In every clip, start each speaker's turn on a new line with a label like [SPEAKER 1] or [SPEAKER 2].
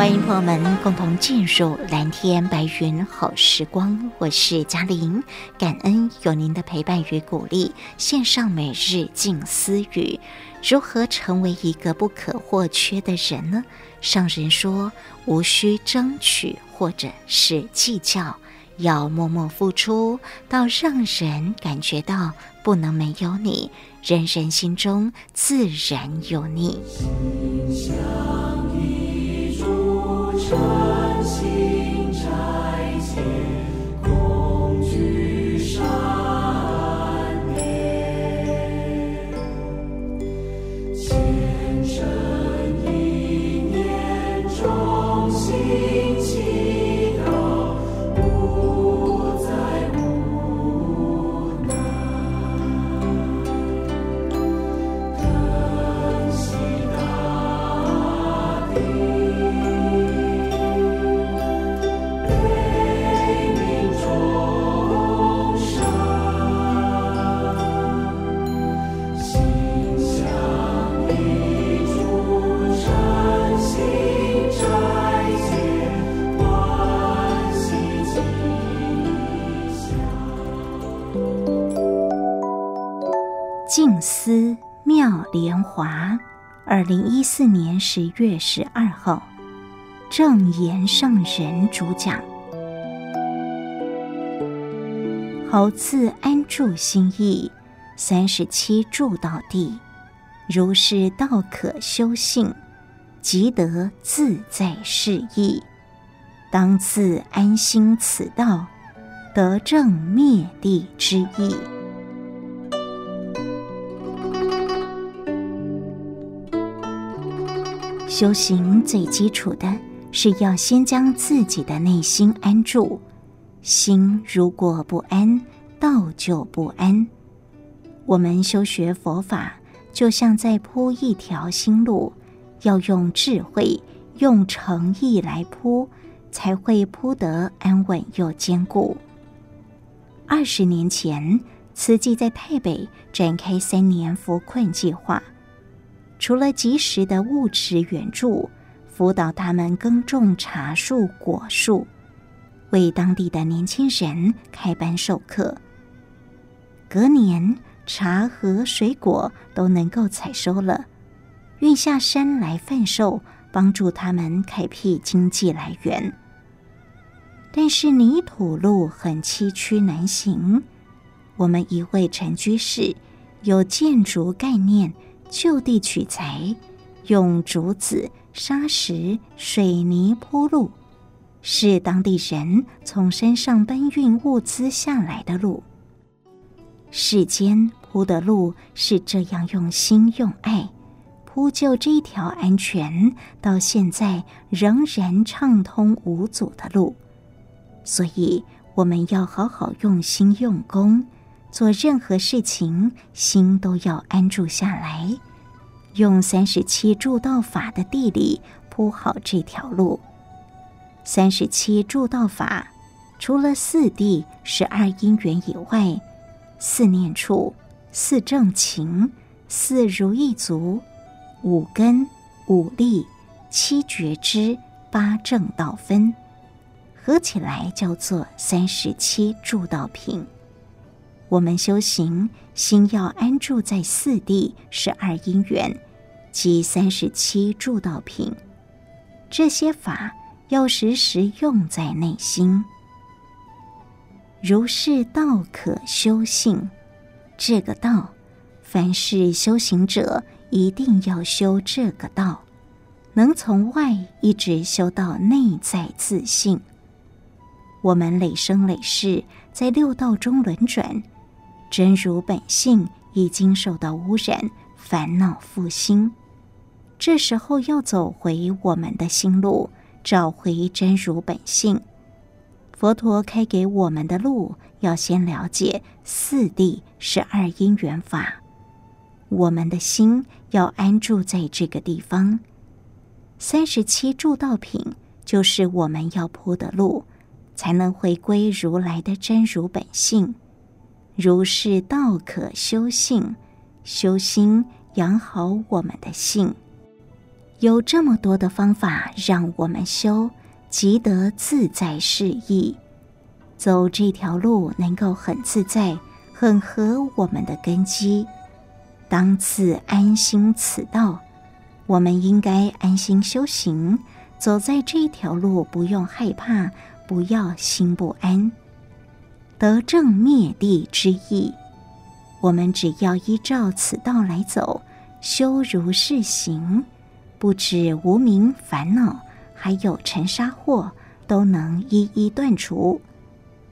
[SPEAKER 1] 欢迎朋友们共同进入蓝天白云好时光，我是嘉玲，感恩有您的陪伴与鼓励。线上每日静思语：如何成为一个不可或缺的人呢？上人说，无需争取或者是计较，要默默付出，到让人感觉到不能没有你，人人心中自然有你。
[SPEAKER 2] 晨星摘
[SPEAKER 1] 四年十月十二号，正言上人主讲。猴自安住心意，三十七住道地，如是道可修性，即得自在是意。当自安心此道，得正灭地之意。修行最基础的是要先将自己的内心安住，心如果不安，道就不安。我们修学佛法，就像在铺一条新路，要用智慧、用诚意来铺，才会铺得安稳又坚固。二十年前，慈济在台北展开三年扶困计划。除了及时的物质援助，辅导他们耕种茶树、果树，为当地的年轻人开班授课。隔年，茶和水果都能够采收了，运下山来贩售，帮助他们开辟经济来源。但是泥土路很崎岖难行，我们一位陈居士有建筑概念。就地取材，用竹子、沙石、水泥铺路，是当地人从山上搬运物资下来的路。世间铺的路是这样用心用爱铺就这条安全，到现在仍然畅通无阻的路。所以我们要好好用心用功。做任何事情，心都要安住下来，用三十七助道法的地理铺好这条路。三十七助道法，除了四谛、十二因缘以外，四念处、四正勤、四如意足、五根、五力、七觉支、八正道分，合起来叫做三十七助道品。我们修行，心要安住在四谛十二因缘及三十七助道品，这些法要时时用在内心。如是道可修性，这个道，凡是修行者一定要修这个道，能从外一直修到内在自信。我们累生累世在六道中轮转。真如本性已经受到污染，烦恼复兴。这时候要走回我们的心路，找回真如本性。佛陀开给我们的路，要先了解四谛十二因缘法。我们的心要安住在这个地方。三十七助道品就是我们要铺的路，才能回归如来的真如本性。如是道可修性，修心养好我们的性，有这么多的方法让我们修，即得自在适意。走这条路能够很自在，很合我们的根基。当自安心此道，我们应该安心修行，走在这条路不用害怕，不要心不安。得正灭谛之意，我们只要依照此道来走，修如是行，不止无明烦恼，还有尘沙祸，都能一一断除。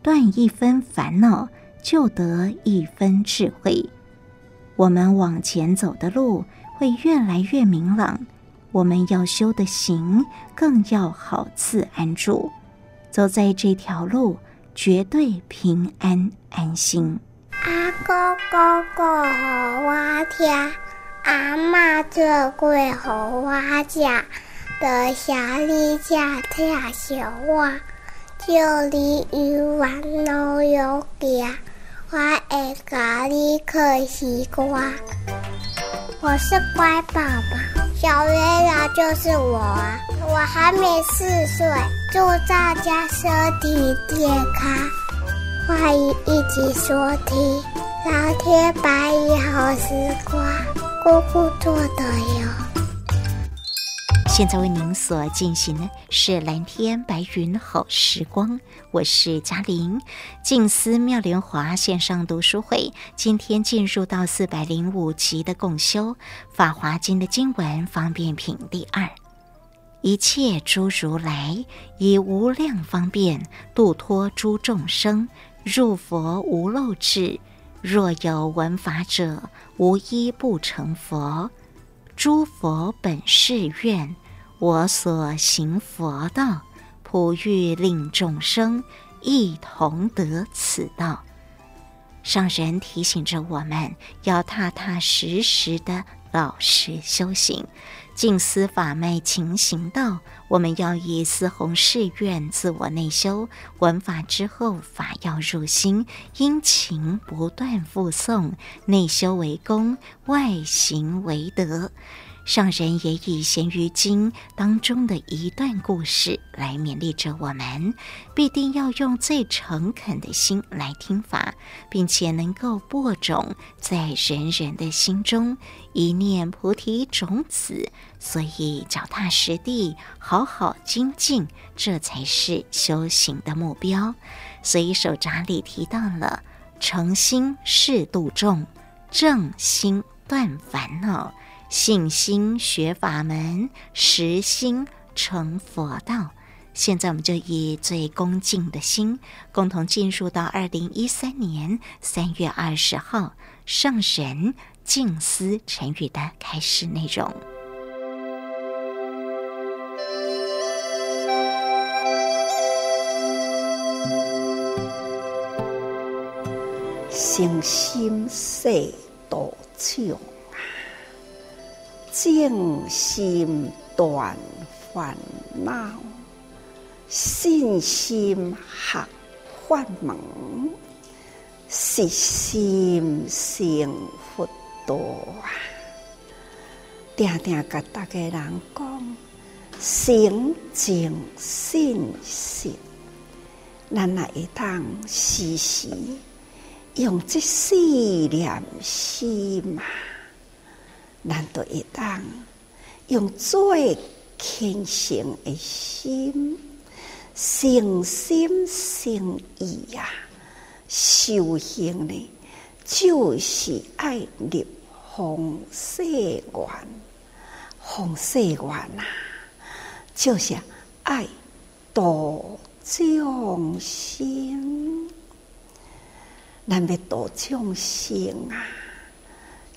[SPEAKER 1] 断一分烦恼，就得一分智慧。我们往前走的路会越来越明朗。我们要修的行，更要好自安住。走在这条路。绝对平安安心。
[SPEAKER 3] 阿公讲故事给我听，阿嬷做粿给我吃，多谢你这疼惜我，叫你永远老有家，我会给你看西瓜。我是乖宝宝，小月亮就是我，我还没四岁。祝大家身体健康，欢迎一起收听《蓝天白云好时光》，姑姑做的哟。
[SPEAKER 1] 现在为您所进行的是《蓝天白云好时光》，我是嘉玲。静思妙莲华线上读书会，今天进入到四百零五集的共修《法华经》的经文方便品第二。一切诸如来以无量方便度脱诸众生，入佛无漏智。若有闻法者，无一不成佛。诸佛本誓愿，我所行佛道，普欲令众生一同得此道。上人提醒着我们要踏踏实实的老实修行。静思法脉勤行道，我们要以四弘誓愿自我内修，闻法之后法要入心，殷勤不断复诵，内修为功，外行为德。上人也以《贤愚经》当中的一段故事来勉励着我们，必定要用最诚恳的心来听法，并且能够播种在人人的心中一念菩提种子。所以脚踏实地，好好精进，这才是修行的目标。所以手札里提到了诚心是度众，正心断烦恼。信心学法门，实心成佛道。现在我们就以最恭敬的心，共同进入到二零一三年三月二十号上人静思成语的开示内容。
[SPEAKER 4] 诚心誓度众。正心断烦恼，信心学法门，实心成佛道啊！定定甲大家人讲，诚净信实，咱也会当时时用这四念心嘛，难道一当用最虔诚的心、诚心诚意呀，修行呢，就是爱立弘誓愿，弘誓愿啊，就是爱度众生。咱要度众生啊，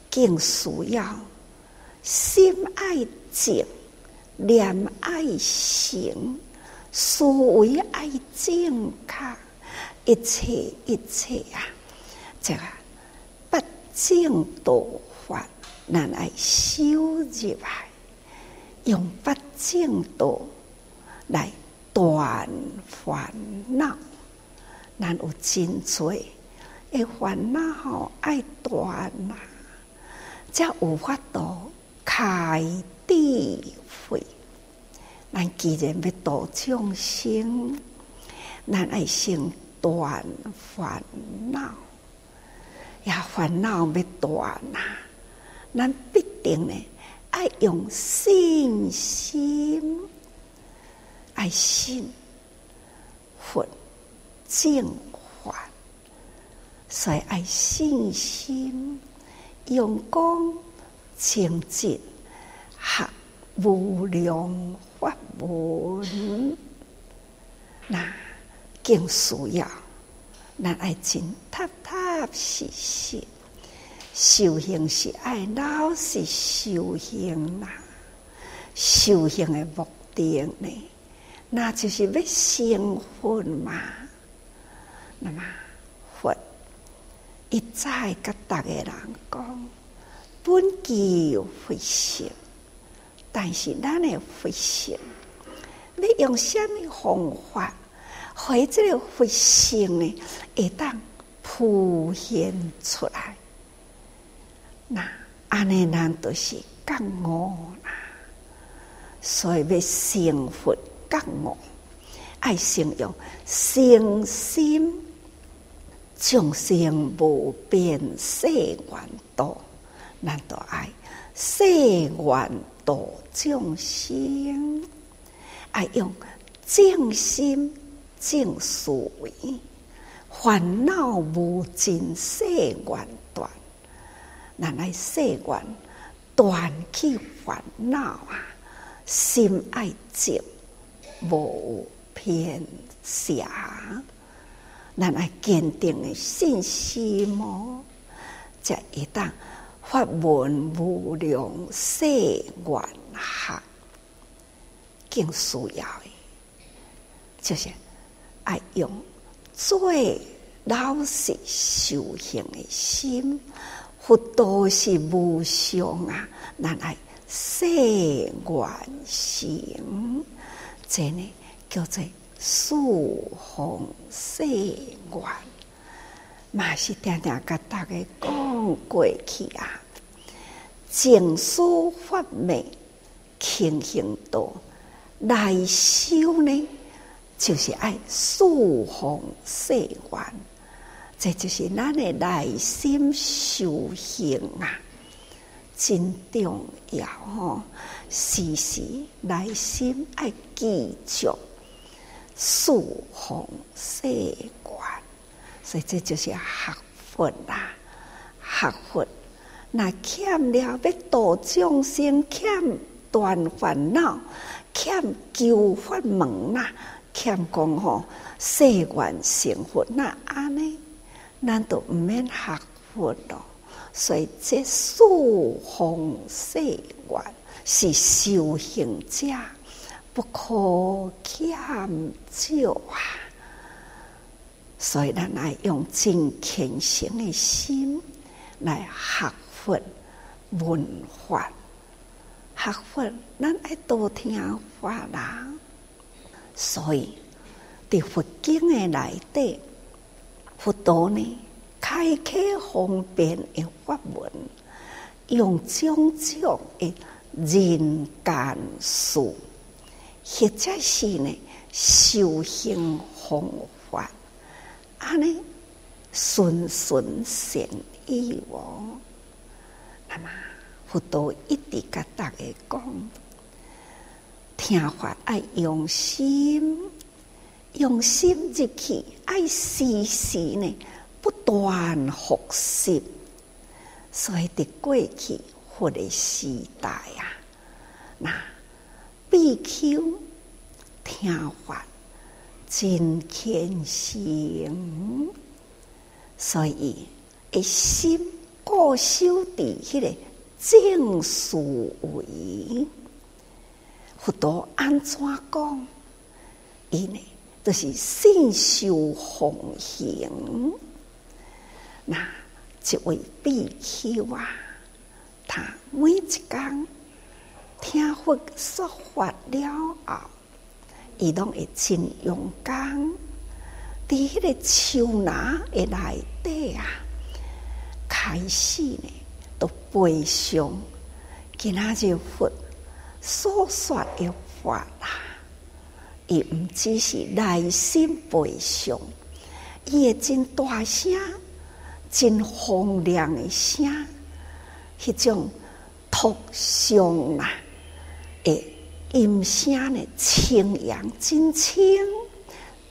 [SPEAKER 4] 更需要心爱静，念爱行，思维爱正确，一切一切啊，这个八正道法，咱爱修入来，用八正道来断烦恼，咱有真多。诶，烦恼吼爱断呐，才有法度开智慧。咱既然要度众生，咱爱先断烦恼。呀，烦恼要断呐，咱必定呢爱用信心，爱信佛净。所以爱信心，用功清净，学无量法门，那更需要。咱爱真踏踏实实修行，是爱老实修行呐。修行的目的呢，那就是要成佛嘛。那么佛。一再甲逐个人讲，本具佛性，但是咱的佛性，你用什么方法，会这个佛性呢？会当浮现出来？那安尼人都是觉悟啦，所以要成佛觉悟，爱先用诚心。众生无边誓愿度，难道爱世愿度众生？爱用正心正思维，烦恼无尽世愿断。咱爱世愿断去烦恼啊，心爱静，无偏狭。咱爱坚定的信心么？才会当法门无量誓愿行，更需要的，就是爱用最老实修行的心。佛道是无上啊，咱爱誓愿行，这呢叫做。素弘誓愿，嘛是定定甲大家讲过去啊。净思法灭，勤行道内修呢，就是爱素弘誓愿，这就是咱的内心修行啊，真重要哦。时时内心爱记住。素弘誓愿，所以这就是学佛啦。学佛那欠了要度众生，欠断烦恼，欠求法门啦，欠讲吼誓愿成佛，那安尼，难道唔免学佛咯？所以这素弘誓愿是修行者。不可欠少啊！所以咱爱用真虔诚的心来学佛文化，学佛咱爱多听法啦。所以在佛经的内底，佛陀呢开启方便的法门，用种种的人间事。或者是呢，修行方法，安尼顺顺善意哦。那么佛陀一直甲大家讲，听话爱用心，用心入去，爱时时呢不断学习。所以伫过去佛的时代啊，那比丘听话真虔诚，所以一心固守伫迄个正思维。佛陀安怎讲？伊呢，就是信受奉行。那。一位比丘啊，他每一天听佛说法了后，伊拢会真勇敢，伫迄个树林的内底啊，开始呢，都背诵，今仔日佛所说的话啦，伊毋只是内心背诵，伊会真大声。真洪亮的声，迄种托上啊，诶，音声呢，清扬真清，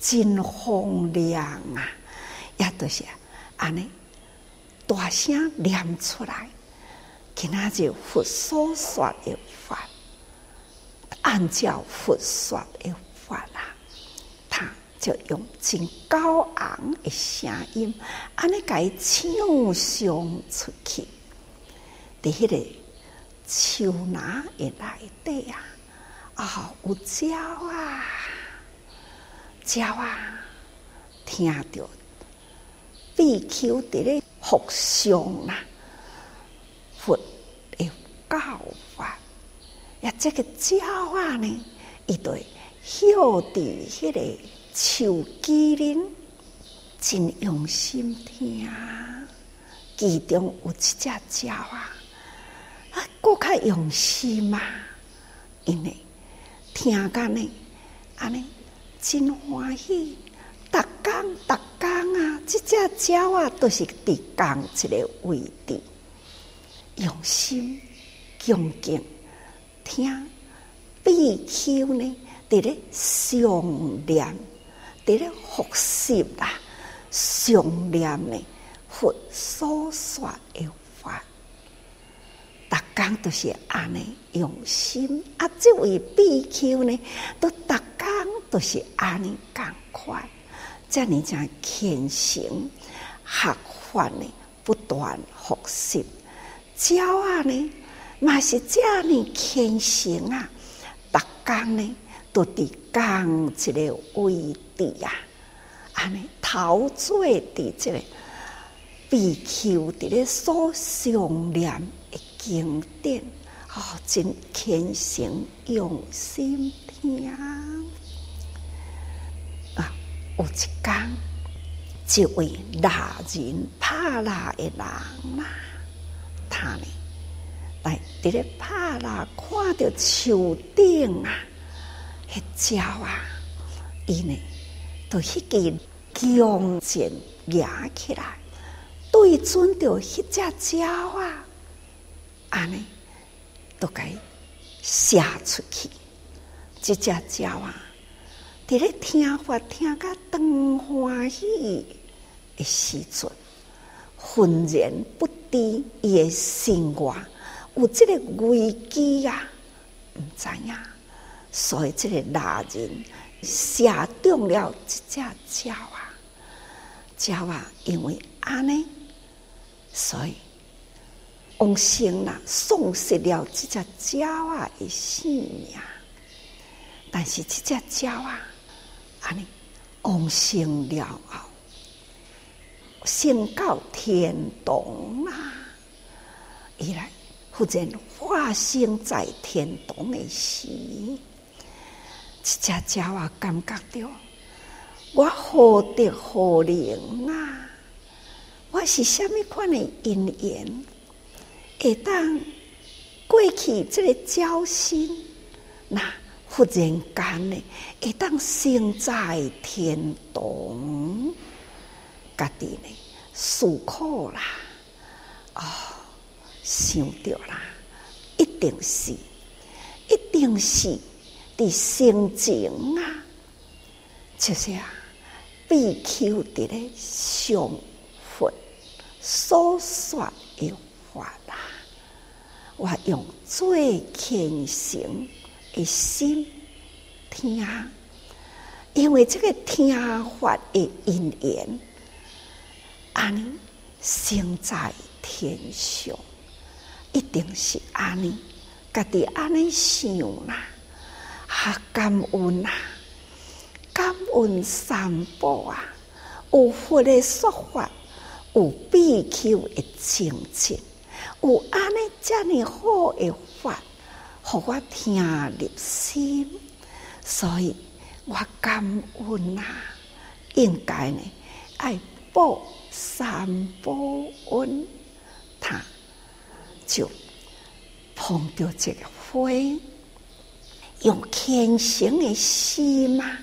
[SPEAKER 4] 真洪亮啊，也都是安尼大声念出来，今仔日佛所说的法，按照佛说的法啦。就用真高昂的声音，安尼甲伊唱诵出去，伫迄个树拿的内底啊，啊、有鸟啊，鸟啊，听着比丘伫咧服诵啦，佛的教法，呀，这个鸟啊呢，伊对晓伫迄个。树枝林真用心听，其中有一只鸟啊，啊，更较用心嘛，因为听讲呢，安尼真欢喜。逐工逐工即，只鸟啊，都是伫同一个位置，用心恭敬听，比丘呢，伫咧诵念。伫咧学习啦，诵念呢佛所说的法，逐工都是安尼用心。啊，这位比丘呢，都逐工都是安尼共款，这样才虔诚学法呢，不断学习。鸟啊呢，嘛是这样虔诚啊，逐工呢。都伫讲一个位置啊，安尼陶醉伫这个比丘伫咧所想念的经典，哦，真虔诚用心听！有一天，一位拉人帕拉的人啊，他呢来伫咧帕拉看到树顶啊。迄鸟啊，伊呢，就迄个弓箭举起来，对准着迄只鸟啊，安尼都该射出去。这只鸟啊，伫咧听法听甲当欢喜的时阵，浑然不知伊的心外有这个危机啊，毋知影。所以，这个大人射中了这只鸟啊，鸟啊，因为安尼，所以往生啦，丧失了这只鸟啊的性命。但是，这只鸟啊，安尼往生了后，升到天堂啊，伊来忽然化身在天堂的时。一只鸟啊，感觉到我何德何能啊？我是虾米款的因缘，会当过去这个鸟心，那忽然间呢，会当生在天堂，家己呢思考啦，哦，想到啦，一定是，一定是伫心情啊，就是啊，必求伫咧上佛所说的话啦，我用最虔诚的心听，因为这个听法的因缘。安尼，身在天上，一定是安尼。家己安尼想啦，哈感恩啦，感恩三宝啊！有佛的说法，有比丘的精进，有安尼遮尔好的法，互我听入心，所以我感恩啊，应该呢爱报。三宝恩，他就碰到这个会，用虔诚的心嘛，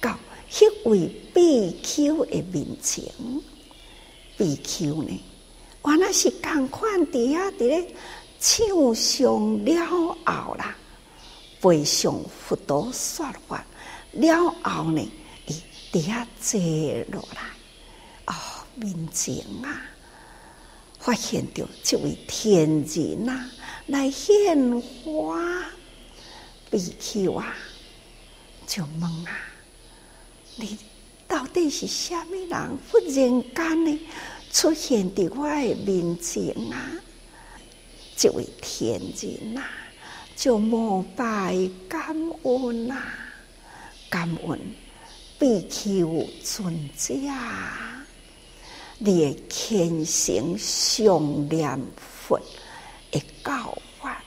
[SPEAKER 4] 到迄位比丘的面前，比丘呢，原来是共款伫啊伫咧唱上了后啦，背上佛陀说法了后呢，伊伫啊坐落来，哦。面前啊，发现着这位天人啊来献花，比丘啊，就问啊，你到底是虾米人？忽然间呢，出现伫我的面前啊，这位天人啊，就膜拜感恩啊，感恩必求尊者。你的虔诚上念佛的教法，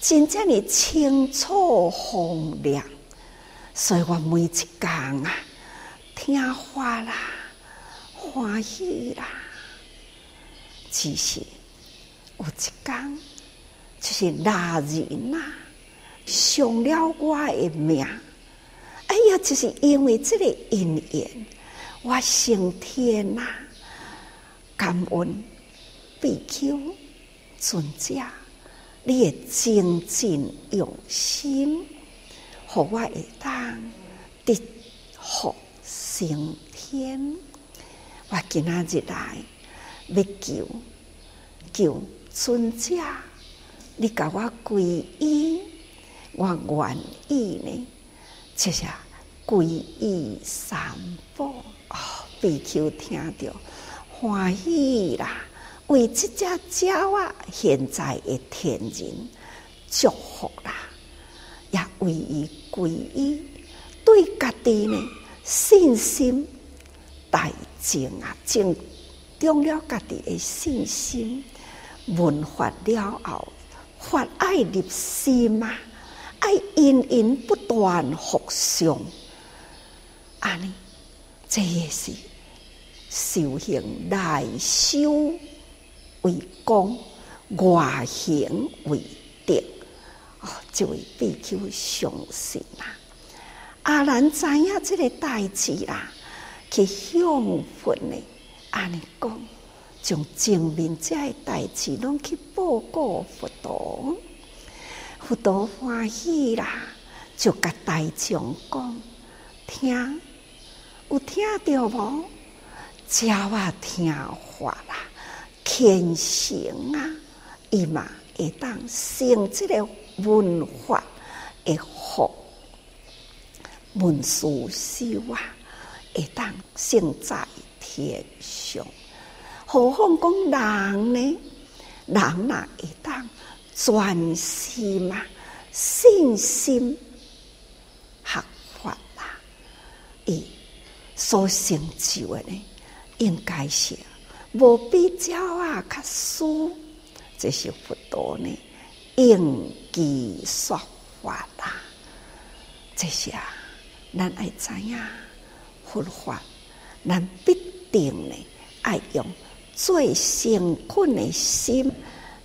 [SPEAKER 4] 真正的清楚洪亮，所以我每一讲啊，听话啦，欢喜啦，只是有一天，就是拉人呐，伤了我的命。哎呀，就是因为这个因缘，我升天呐。感恩比丘尊者，你的精进用心，互我会当得福升天。我今仔日来要求求尊者，你甲我皈依，我愿意呢，谢谢皈依三宝。哦，比丘听着。欢喜啦！为这只鸟啊，现在的天人祝福啦，也为伊皈依，对家己呢信心大增啊，增中了家己的信心。闻法了后，法爱入心嘛，爱因缘不断复诵，安尼，这也是。修行内修为功，外行为德。哦，这位比丘相信啦。阿难知影这个代志啦，去向佛呢，安尼讲，将前面这个代志拢去报告佛陀。佛陀欢喜啦，就甲大众讲，听有听到无？鸟啊听话啦，虔诚啊，伊嘛会当成即个文法的福，文殊修啊，会当胜在天上。何况讲人呢？人哪会当专心嘛，信心学法啦，伊所成就的呢？应该是无比鸟啊，较殊，这是佛陀呢，应机说法啦。这些啊，咱爱知影佛法，咱必定呢爱用最诚恳的心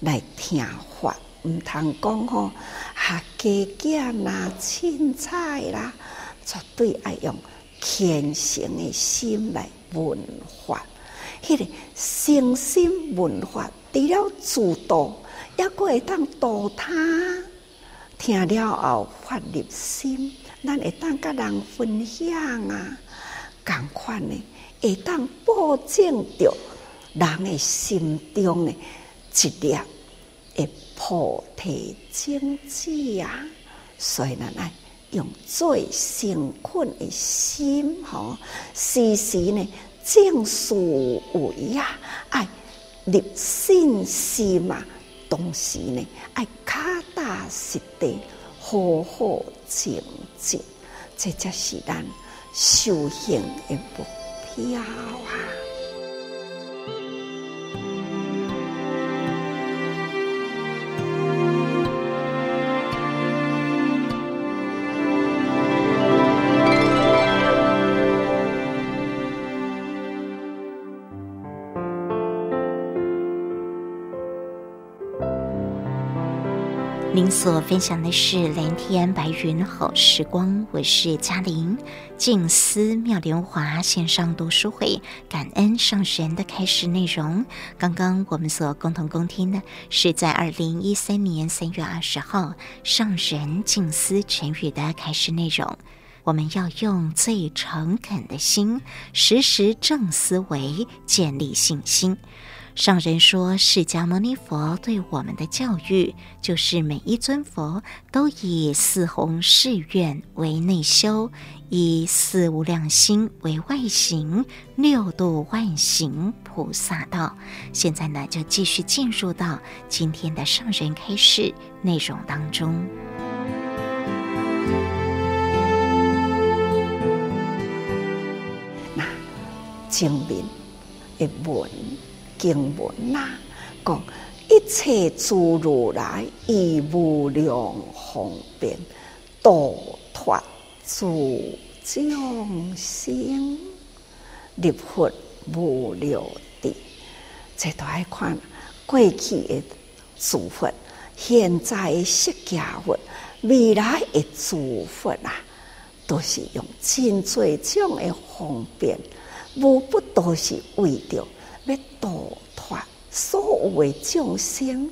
[SPEAKER 4] 来听法，毋通讲吼，学加减啦、凊彩啦，绝对爱用虔诚的心来。文化迄个诚心文法，除了自度，抑阁会当度他，听了后发入心，咱会当甲人分享啊，共款呢，会当保证着人诶心中诶一粒诶菩提种子啊，所以咱爱用最诚恳诶心，吼，时时呢。正思维啊，爱立信心嘛，同时呢，爱脚踏实地，好好精进，这才是咱修行的目标啊。
[SPEAKER 1] 所分享的是蓝天白云好时光，我是嘉玲。静思妙莲华线上读书会，感恩上神的开示内容。刚刚我们所共同恭听的是在二零一三年三月二十号上神静思晨语的开示内容。我们要用最诚恳的心，时时正思维，建立信心。上人说，释迦牟尼佛对我们的教育，就是每一尊佛都以四弘誓愿为内修，以四无量心为外行，六度万行菩萨道。现在呢，就继续进入到今天的上人开示内容当中。
[SPEAKER 4] 那经文一文。经文呐，讲一切诸如来以无量方便度脱诸众生，入佛无量地。这都爱看过去的诸佛，现在的释迦佛，未来的诸佛啊，都是用真济种的方便，无不都是为着。要度脱所有的众生，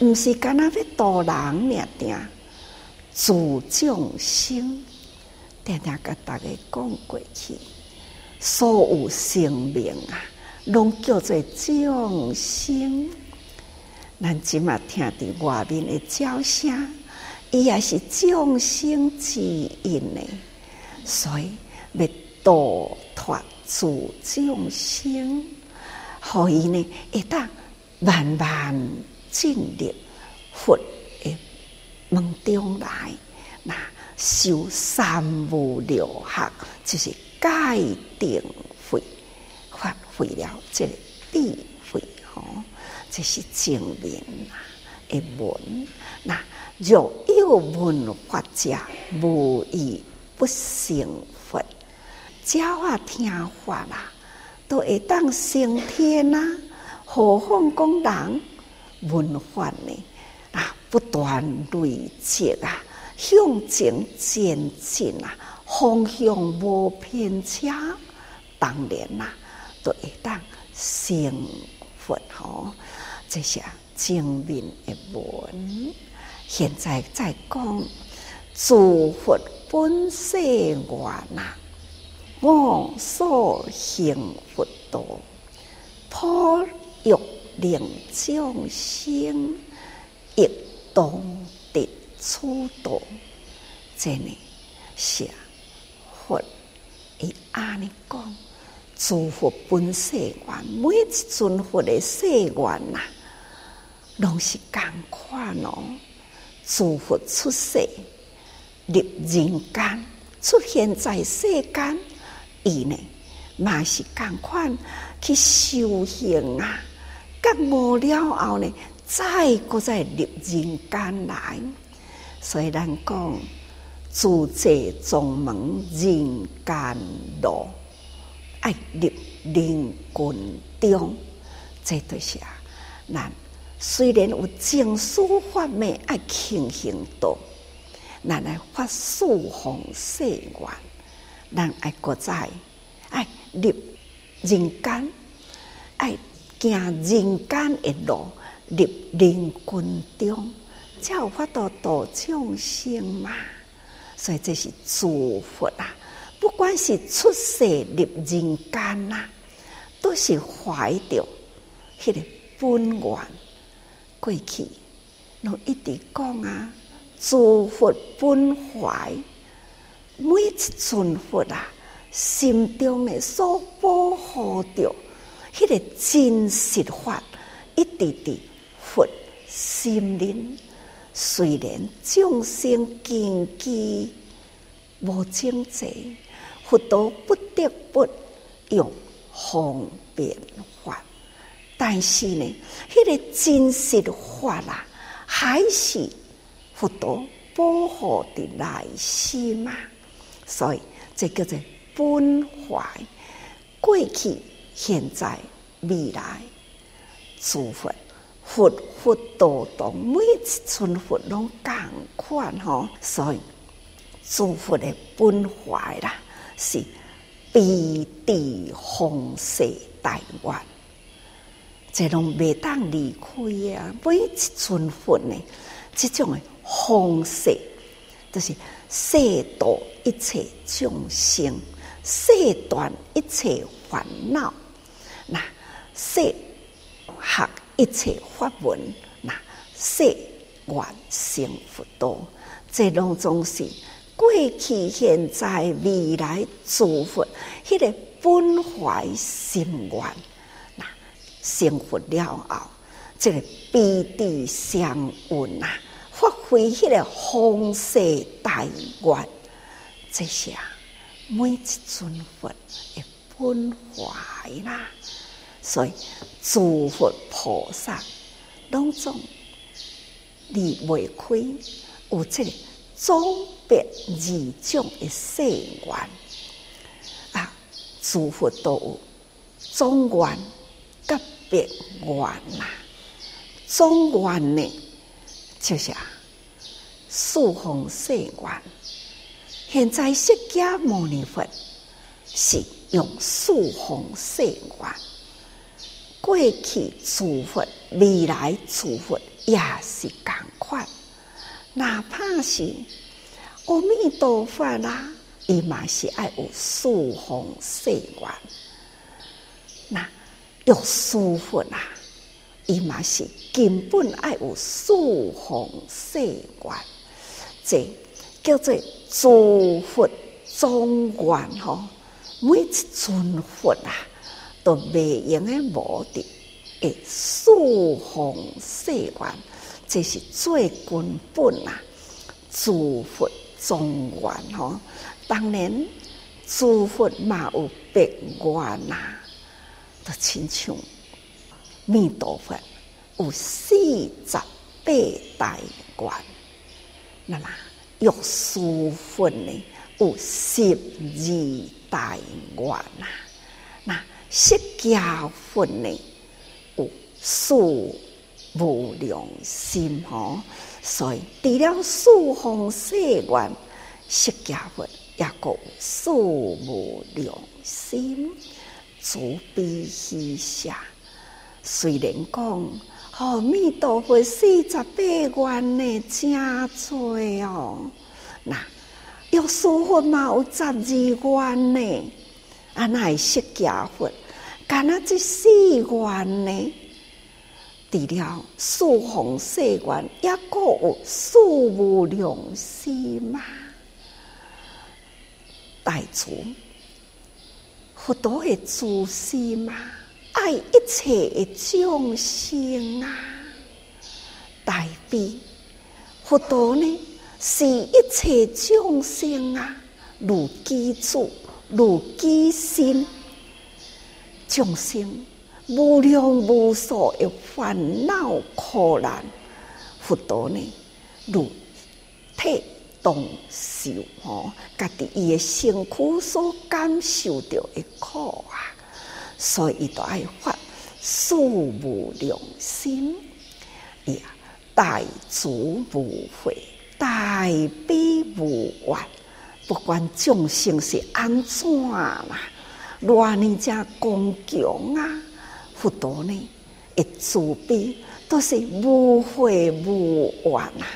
[SPEAKER 4] 毋是干那要度人尔定，诸众生，定定甲大家讲过去，所有生命啊，拢叫做众生。咱即马听伫外面的叫声，伊也是众生之音呢，所以要度脱诸众生。所以呢，会当慢慢进入佛的门中来，那修三无六学，就是戒定慧，发挥了这个智慧，吼，这是证明的文。那若有文法者，无一不成佛。只要啊听法啦。都会当升天呐，何况讲人文法呢？啊，不断累积啊，向前前进啊，方向无偏差，当然啦，都会当成佛吼。这些证明的文，现在在讲诸佛本誓愿呐。我所行佛道，普欲令众生亦当得此道。真呢，是佛伊安尼讲，诸佛本誓愿，每一尊佛的誓愿呐，拢是共款哦。诸佛出世入人间，出现在世间。伊呢，嘛是共款去修行啊，觉悟了后呢，再搁再入人间来。所以咱讲，自在宗门人间路，爱入人群中，这都是啊。咱虽然有正思法门爱勤行道，咱来发四弘誓愿。咱爱国仔爱入人间，爱行人间的路，入人群中，才有法度度众生嘛。所以这是祝福啊！不管是出世入人间呐，都是怀着迄个本愿。过去，拢一直讲啊，祝福本怀，每一尊佛啊，心中的所保护着，迄个真实法，一直伫佛心灵。虽然众生根基无正济，佛陀不得不用方便法，但是呢，迄、个真实法啊，还是佛陀保护的内心嘛。所以这叫做本怀，过去、现在、未来，诸佛。佛佛道道，每一尊佛拢共款吼，所以诸佛的本怀啦，是彼地方世大愿，这拢未当离开啊！每一尊佛呢，这种的方式，就是摄度一切众生，摄断一切烦恼，那摄学。一切法门，那说愿成佛道，这拢总是过去、现在、未来诸佛，迄、个本怀心愿，那成佛了后，这个彼地相应啊，发挥迄个方世大愿，这些每一尊佛的本怀啦。所以，诸佛菩萨拢总离未开，有这个总别二种的誓愿啊，诸佛都有总愿甲别愿呐。总愿呢，就是四方誓愿。现在释迦牟尼佛是用四方誓愿。过去诸佛，未来诸佛也是共款，哪怕是阿弥陀佛啦，伊嘛是爱有四方誓愿。那有诸佛啦，伊嘛是根本爱有四方誓愿，这叫做诸佛庄严吼，每一尊佛啊。都未用的目的，诶，四方誓愿，这是最根本啊！诸佛庄严吼，当然诸佛嘛有别愿呐，都亲像弥陀佛有四十八大愿，那么药师佛呢有十二大愿呐，那。释迦佛呢有四无量心吼，所以除了四方誓愿，释迦佛也有四无量心，慈悲喜舍。虽然讲阿弥陀佛四十八愿呢，真多哦，那药师佛嘛有十二愿呢。啊，那释迦佛，干那这四愿呢？除了四方誓愿，也阁有四无量心嘛。大慈佛陀的自心嘛，爱一切的众生啊。大悲佛陀呢，是一切众生啊，如己住。如己身，众生无量无数的烦恼苦难，佛陀呢，如体当受哦，家己伊的身躯所感受到的苦啊，所以伊都爱发素无量心，呀，大慈无悔，大悲无怨。不管众生是安怎啦，偌尼正刚强啊，佛陀呢，一慈悲都是无悔无怨啊，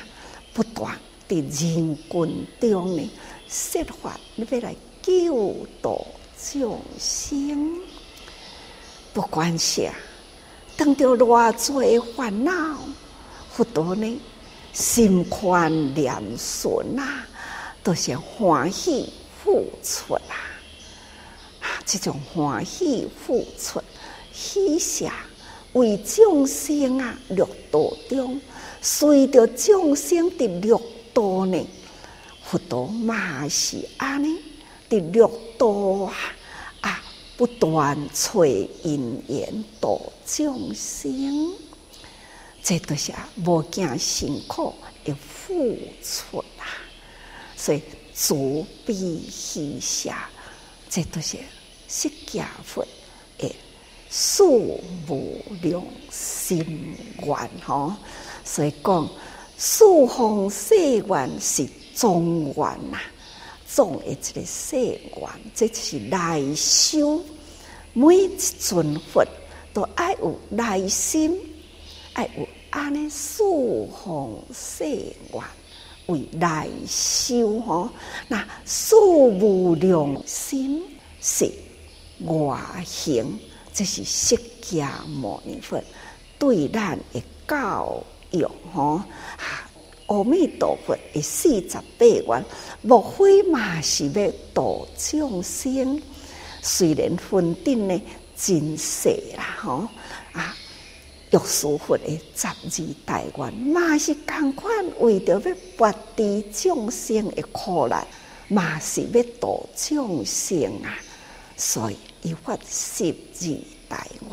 [SPEAKER 4] 不断伫人群中呢设法要来救度众生，不管是当着偌济烦恼，佛陀呢心宽念顺啊，都是欢喜付出啊，啊，这种欢喜付出。喜舍为众生啊，六道中，随着众生的六道呢，佛陀嘛是安尼，的六道啊，不断找因缘度众生，这都是无惊辛苦的付出啊，所以慈悲喜舍，这都是释迦佛诶。数无量心愿，吼，所以讲四方誓愿是总愿呐，总的一个誓愿，这是内修。每一尊佛都爱有内心，爱有安尼四方誓愿为内修，吼，那四无量心是外行。这是释迦牟尼佛对咱的教育，吼！阿弥陀佛的四十八愿，莫非嘛是要度众生？虽然分顶呢真细啦，吼！啊，药师佛的十二大愿，嘛是同款，为着要拔除众生的苦难，嘛是要度众生啊！所以。伊发十二大愿，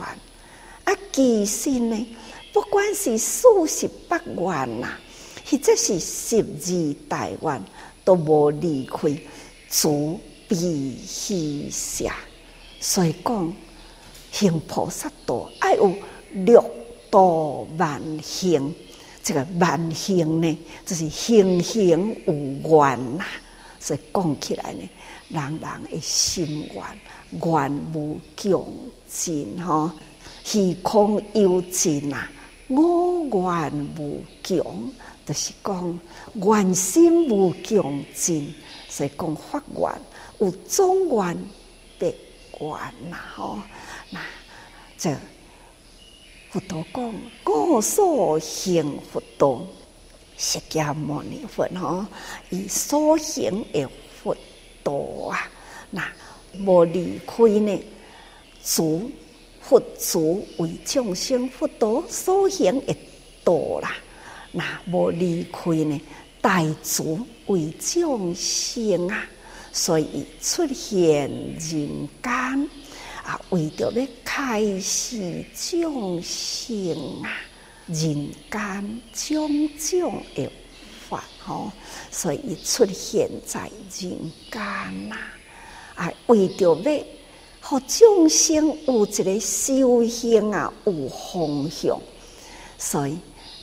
[SPEAKER 4] 啊，其实呢，不管是四十八愿呐，或者是十二大愿，都无离开慈悲喜舍。所以讲，行菩萨道爱有六度万行，这个万行呢，就是行行有缘呐。所以讲起来呢，人人的心愿。愿无穷尽，吼，虚空有尽啊！我愿无穷，就是讲愿心无穷尽，所以讲发愿有中愿别愿呐，吼，那这佛陀讲，我所行佛道，释迦牟尼佛吼，以所行的佛道啊，那。无离开呢，主佛祖为众生佛陀所行的道啦。那无离开呢，大主为众生啊，所以出现人间啊，为着要开示众生啊，人间种种的法吼，所以出现在人间呐。啊，为着要，互众生有一个修行啊，有方向，所以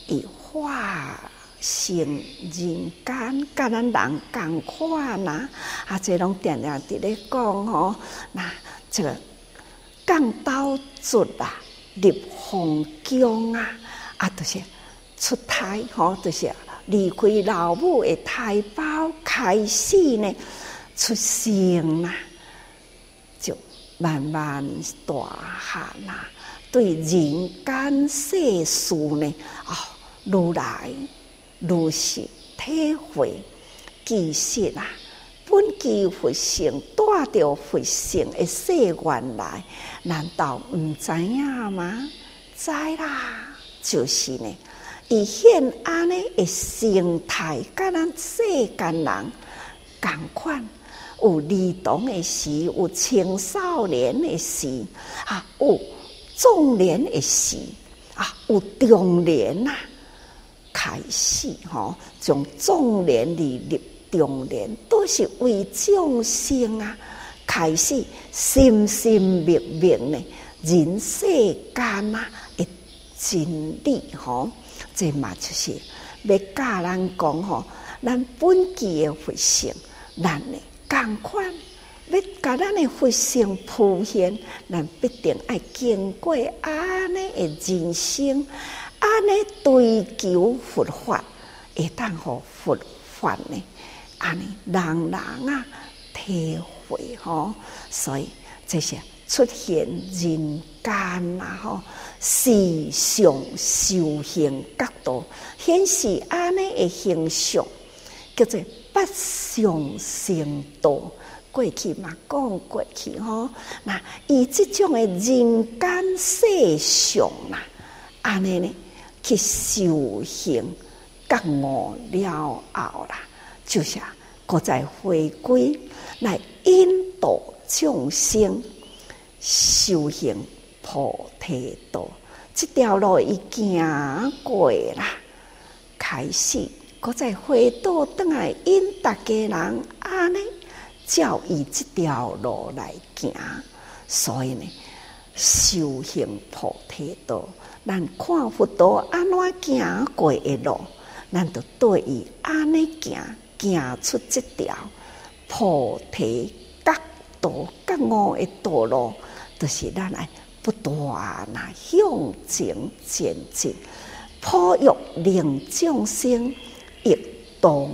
[SPEAKER 4] 以化身人间，甲咱人共款呐。啊，这拢定定伫咧讲吼，那这个降刀卒啊，入皇宫啊，啊，就是出胎吼，就是离开老母的胎胞，开始呢出生啊。慢慢大汉呐，对人间世事呢，哦，如来如实体会，其实啊，本具佛性，带着佛性的誓愿来，难道毋知影吗？知啦，就是呢，以现安尼的形态，甲咱世间人共款。有儿童的时，有青少年的时，啊，有中年的时，啊，有中年呐，开始吼，从中年里入中年，都是为众生啊，开始深深密密的人世间啊的真理吼，这嘛就是要教咱讲吼，咱本具的佛性，咱呢。共款要甲咱的佛性普现，咱必定爱经过安尼的人生，安尼追求佛法，会当互佛法呢，安尼人人啊体会吼，所以这些出现人间啊吼，时常修行角度，显示安尼的形象，叫做不相成道。过去嘛，讲过去吼，那以这种诶人间世相啦，安尼呢？去修行觉悟了后啦，就是搁再回归来引导众生修行菩提道，这条路已行过啦，开始搁再回到转来引大家人。安尼。照以这条路来行，所以呢，修行菩提道，咱看佛陀安怎行过的路，咱就对伊安尼行，行出这条菩提觉道觉悟的道路，就是咱来不断呐向前前进，普育令众生亦当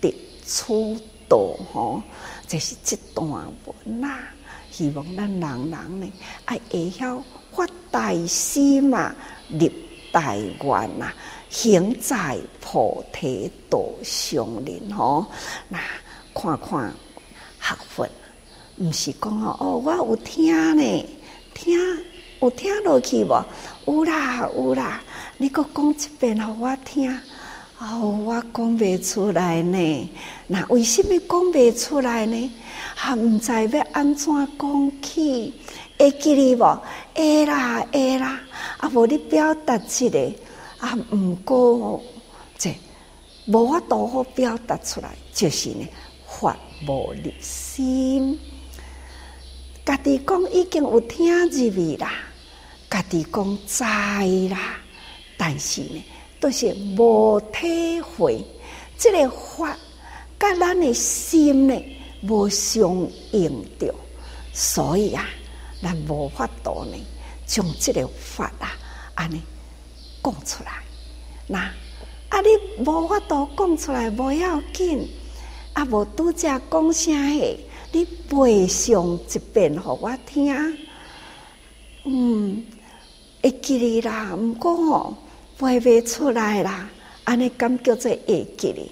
[SPEAKER 4] 得此道吼。这是这段文呐，希望咱人人呢爱会晓发大心嘛，立大愿呐，行在菩提道上人吼。那看看学佛，毋是讲哦，我有听呢，听有听落去无？有啦有啦，你搁讲一遍互我听。哦，我讲袂出来呢。那为什么讲袂出来呢？还毋知要安怎讲起？会记哩无？会啦会啦。啊，无你表达一个啊，毋过这无法度好表达出来，就是呢，发无入心。家己讲已经有听入去啦，家己讲知啦，但是呢。都是无体会，这个法甲咱的心呢无相应着，所以啊，咱无法度呢将这个法啊安尼讲出来。那啊，你无法度讲出来，无要紧。啊，无拄则讲啥个，你背上一遍，互我听。嗯，会记哩啦，毋过吼。背袂出来啦，安尼敢叫做会记哩？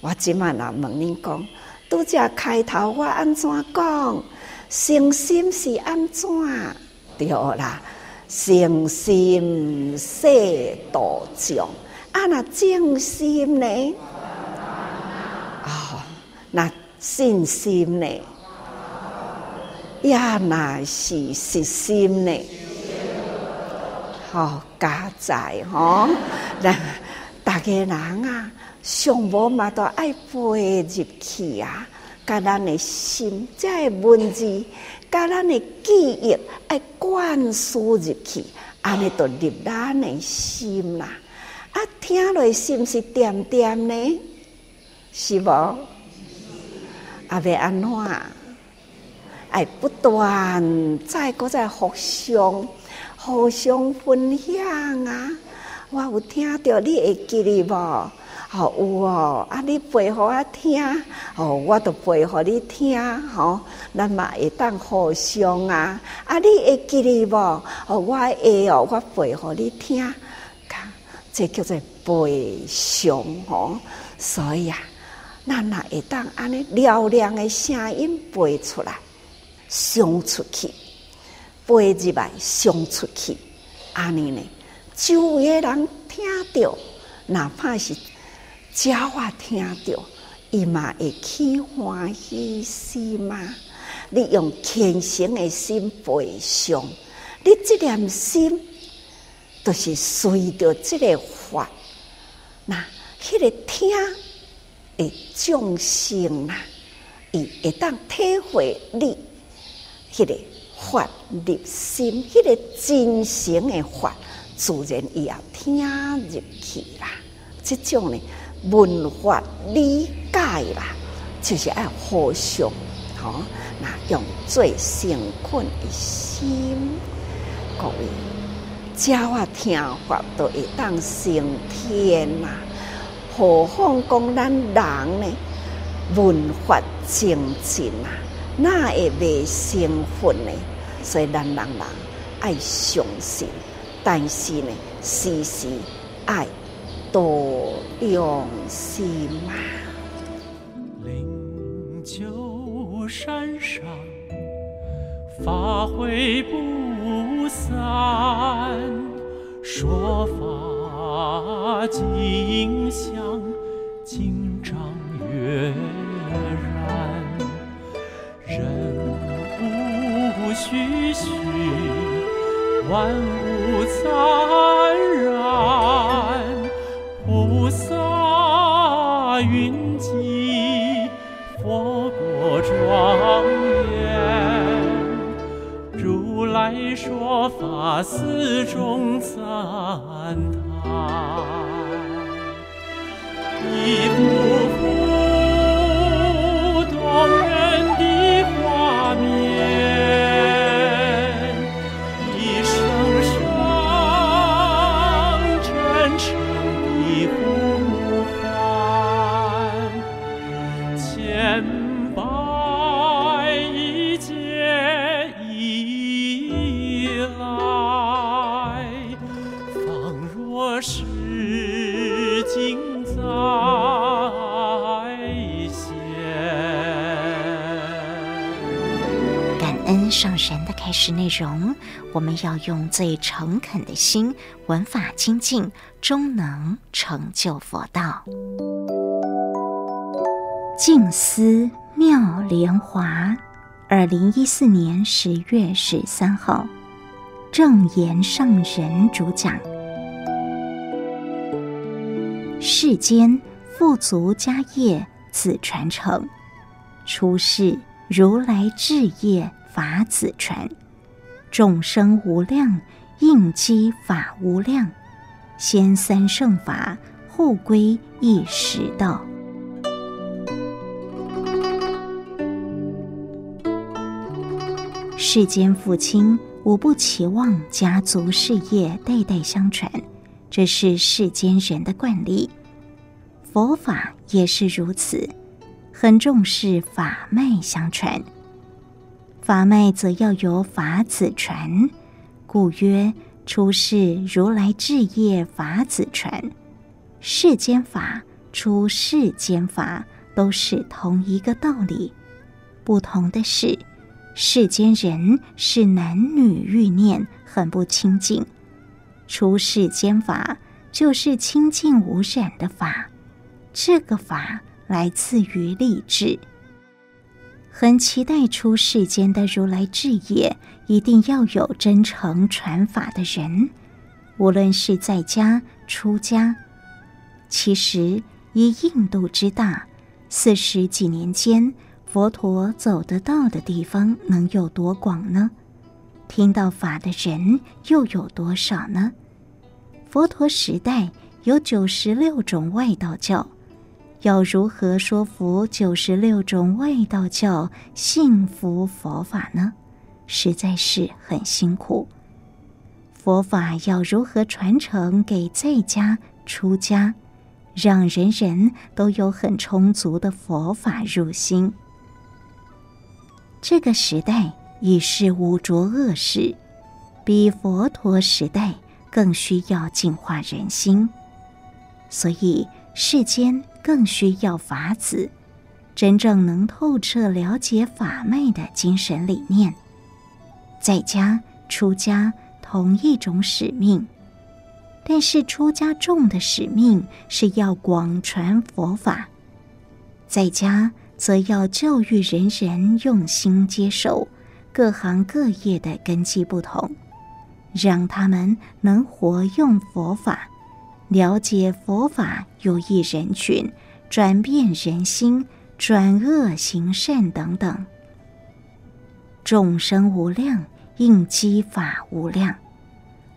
[SPEAKER 4] 我即满若问恁讲，拄则开头我安怎讲？诚心是安怎？对啦，诚心摄度众，啊那正心呢？哦，那信心呢？呀，那是实心呢？好。加在吼，那大家人啊，上无嘛都爱背入去啊，甲咱的心，即个文字，甲咱的记忆爱灌输入去，安尼就入咱的心啦。啊，听落是毋是点点呢？是无？啊，要安怎？爱不断再搁再互相。互相分享啊！我有听到你会记哩无？哦，有哦！啊，你背互我听，哦，我都背互你听，吼、哦，咱嘛会当互相啊！啊，你会记哩无？哦，我会哦，我背互你听，看，这叫做背诵吼。所以啊，咱若会当安尼嘹亮的声音背出来，唱出去。背入来，送出去，安尼呢？周围的人听到，哪怕是鸟啊听到，伊嘛会起欢喜心嘛。你用虔诚的心背诵，你这点心，都是随着这个法，那迄个听的众生啊，伊会当体会你迄个。法入心，迄、个真诚的法，自然伊也听入去啦。这种呢，文化理解啦，就是爱互相吼，那用最诚恳的心，各位，教啊听法都会当升天呐。何况讲咱人呢，文化精进啊，那会未成佛呢？所以咱人人爱相信，但是呢，时时爱多用心嘛。
[SPEAKER 2] 灵鹫山上，法会不散，说法尽香，经章悦然，人无虚虚，万物在云集，佛国庄严，如来说法寺中赞叹。一人的
[SPEAKER 1] 开示内容，我们要用最诚恳的心，闻法精进，终能成就佛道。静思妙莲华，二零一四年十月十三号，正言上人主讲。世间富足家业子传承，出世如来智业法子传，众生无量应机法无量，先三圣法后归一实道。世间父亲无不期望家族事业代代相传，这是世间人的惯例。佛法也是如此，很重视法脉相传。法脉则要由法子传，故曰出世如来智业法子传。世间法出世间法，都是同一个道理，不同的是。世间人是男女欲念很不清净，出世间法就是清净无染的法。这个法来自于立志，很期待出世间的如来志也，一定要有真诚传法的人，无论是在家出家。其实以印度之大，四十几年间。佛陀走得到的地方能有多广呢？听到法的人又有多少呢？佛陀时代有九十六种外道教，要如何说服九十六种外道教信服佛法呢？实在是很辛苦。佛法要如何传承给在家出家，让人人都有很充足的佛法入心？这个时代已是污浊恶世，比佛陀时代更需要净化人心，所以世间更需要法子，真正能透彻了解法脉的精神理念。在家出家同一种使命，但是出家众的使命是要广传佛法，在家。则要教育人人用心接受，各行各业的根基不同，让他们能活用佛法，了解佛法有益人群，转变人心，转恶行善等等。众生无量，应机法无量，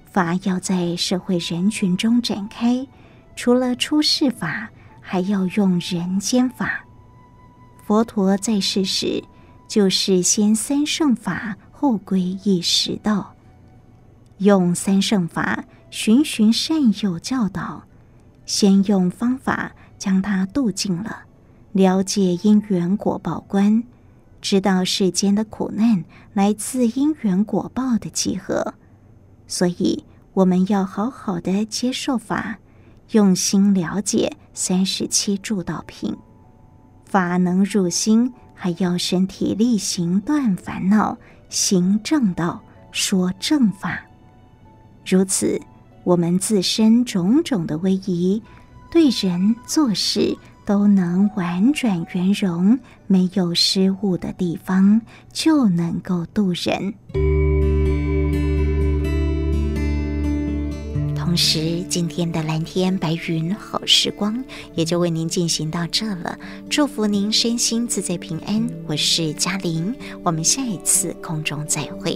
[SPEAKER 1] 法要在社会人群中展开，除了出世法，还要用人间法。佛陀在世时，
[SPEAKER 5] 就是先三圣法，后归一实道，用三圣法循循善诱教导，先用方法将他度尽了，了解因缘果报观，知道世间的苦难来自因缘果报的集合，所以我们要好好的接受法，用心了解三十七助道品，法能入心，还要身体力行断烦恼。行正道，说正法，如此，我们自身种种的威仪，对人做事都能婉转圆融，没有失误的地方，就能够度人。同时，今天的蓝天白云好时光也就为您进行到这了。祝福您身心自在平安。我是嘉玲，我们下一次空中再会。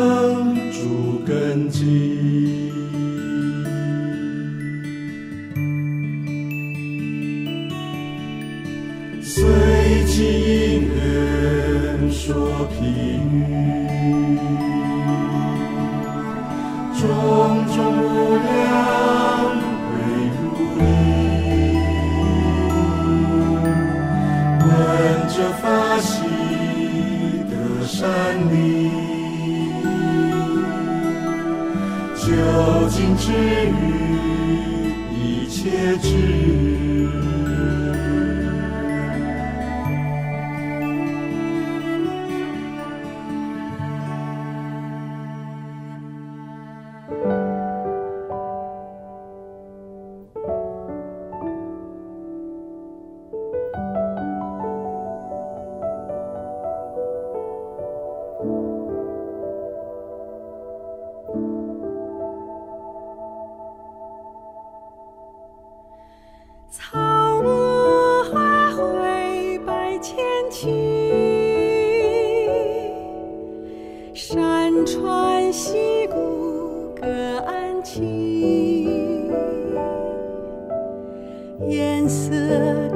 [SPEAKER 5] 山川溪谷各安栖，颜色。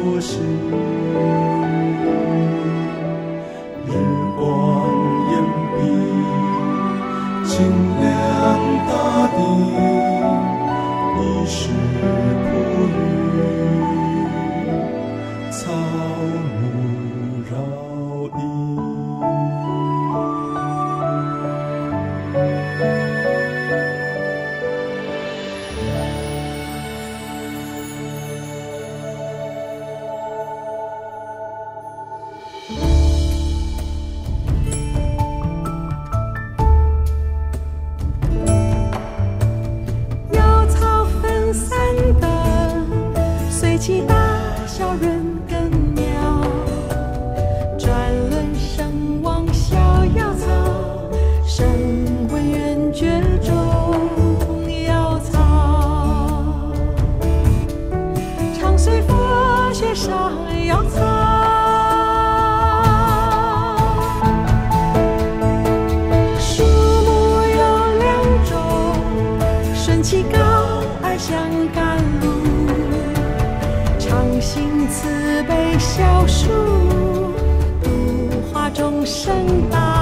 [SPEAKER 5] 故事心慈悲，孝恕度化众生道。